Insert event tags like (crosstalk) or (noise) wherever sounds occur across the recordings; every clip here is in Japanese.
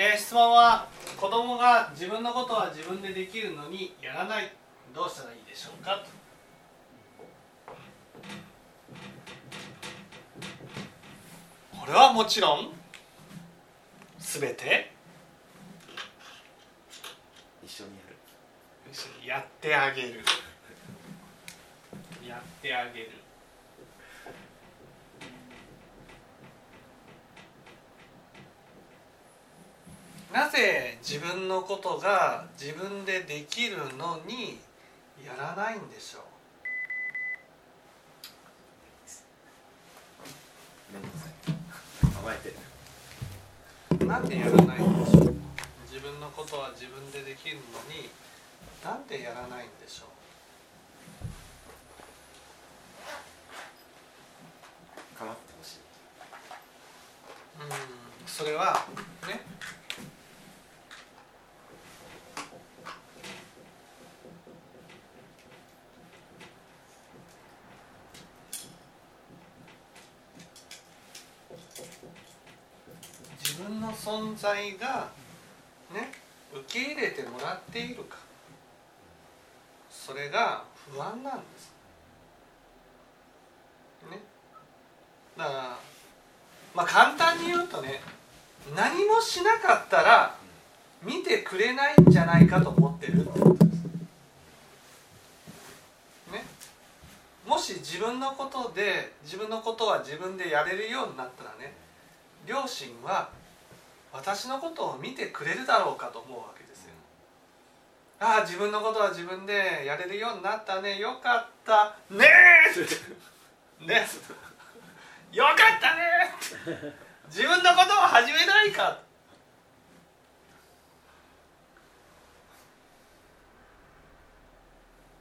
えー、質問は子供が自分のことは自分でできるのにやらない。どうしたらいいでしょうか？これはもちろんすべて？一緒にやる。一緒にやってあげる。やってあげるなぜ自分のことが自分でできるのにやらないんでしょう？なんでやらないんでしょう。自分のことは自分でできるのになんでやらないんでしょう？かまってほしい。うんそれはね自分の存在がね受け入れてもらっているか。それが不安なんです。ね。だからまあ簡単に言うとね何もしなかったら見てくれないんじゃないかと思ってるってことです。ね、もし自分のことで自分のことは自分でやれるようになったらね両親は私のことを見てくれるだろうかと思うわけですよ。ああ自分のことは自分でやれるようになったね。よかった。ねえ (laughs) ね。よかったね自分のことを始めないか。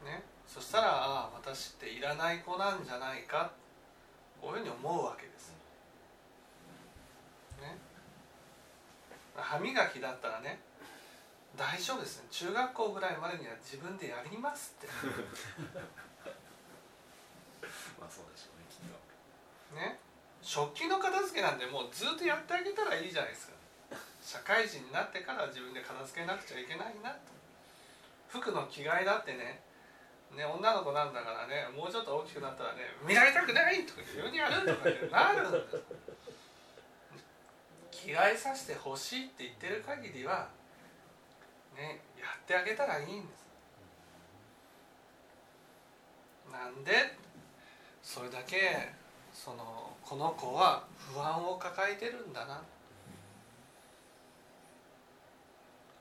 ね。そしたらああ私っていらない子なんじゃないか。こういうふうに思うわけですね歯磨きだったらね大丈夫ですね。中学校ぐらいまでには自分でやりますって。(laughs) まあそうでしょうねきっと。ね。食器の片付けなんてもうずっとやってあげたらいいじゃないですか。社会人になってから自分で片付けなくちゃいけないなと。服の着替えだってねね女の子なんだからねもうちょっと大きくなったらね見られたくないとか自分にやるとかってなるんです着替えさせてほしいって言ってる限りはねやってあげたらいいんです。なんでそれだけそのこの子は不安を抱えてるんだな。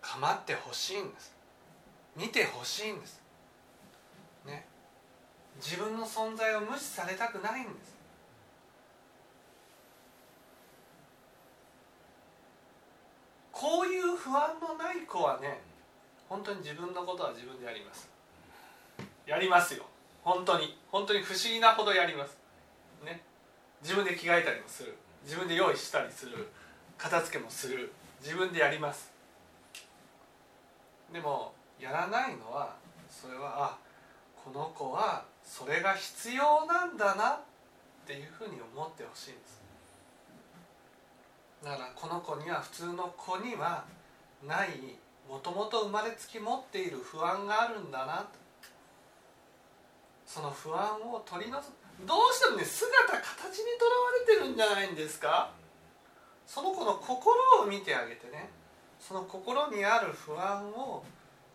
構ってほしいんです。見てほしいんです。ね。自分の存在を無視されたくないんですこういう不安のない子はね本当に自分のことは自分でやります。やりますよ。本当に。本当に不思議なほどやります。ね。自分で着替えたりもする。自分で用意したりする。片付けもする。自分でやります。でもやらないのはそれはあこの子はそれが必要なんだなっていうふうに思ってほしいんです。だからこの子には普通の子にはないもともと生まれつき持っている不安があるんだなと。その不安を取り除く。どうしてもね姿形にとらわれてるんじゃないんですか。その子の心を見てあげてね。その心にある不安を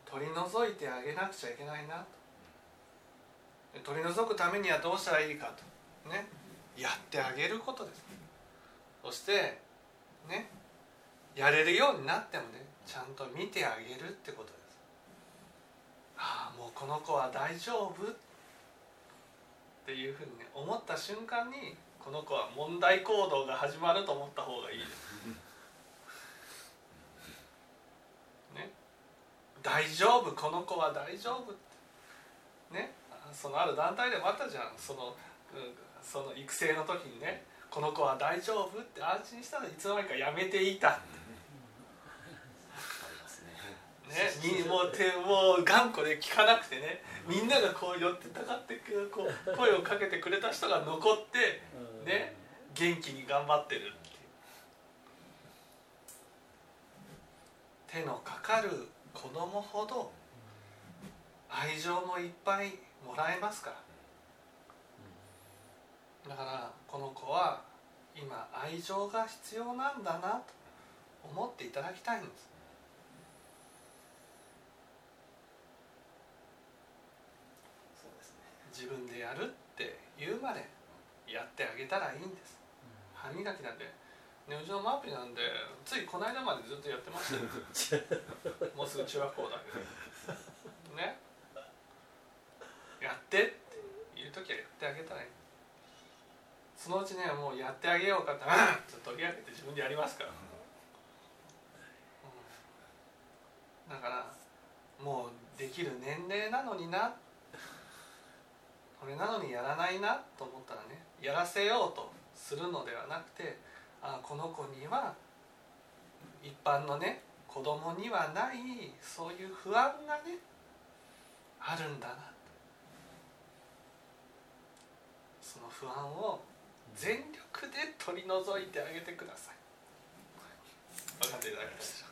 取り除いてあげなくちゃいけないなと。取り除くためにはどうしたらいいかと。ね。やってあげることです。そしてね。やれるようになってもねちゃんと見てあげるってことです。ああもうこの子は大丈夫っていうふうにね思った瞬間にこの子は問題行動が始まると思った方がいいです。ね。大丈夫この子は大丈夫ね。そのある団体でもあったじゃん。その,、その育成の時にねこの子は大丈夫って安心したらいつの間にかやめていたありますね。もう手もう頑固で聞かなくてねみんながこう寄ってたかってこう声をかけてくれた人が残ってね元気に頑張ってるっていう。手のかかる子供ほど愛情もいっぱいもらえますから。だからこの子は今愛情が必要なんだなと思っていただきたいんですそうですね自分でやるって言うまでやってあげたらいいんです。歯磨きなんて。ねうちのマーピーなんでついこの間までずっとやってましたよ。(laughs) もうすぐ中学校だけど。ね。やってって言う時はやってあげたらいい。そのうちねもうやってあげようかって「あっ!」と取り上げて自分でやりますから、うん。だからもうできる年齢なのになこれなのにやらないなと思ったらねやらせようとするのではなくてあこの子には一般のね子供にはないそういう不安がねあるんだな。その不安を全力で取り除いてあげてください。分かっていただけたでしょう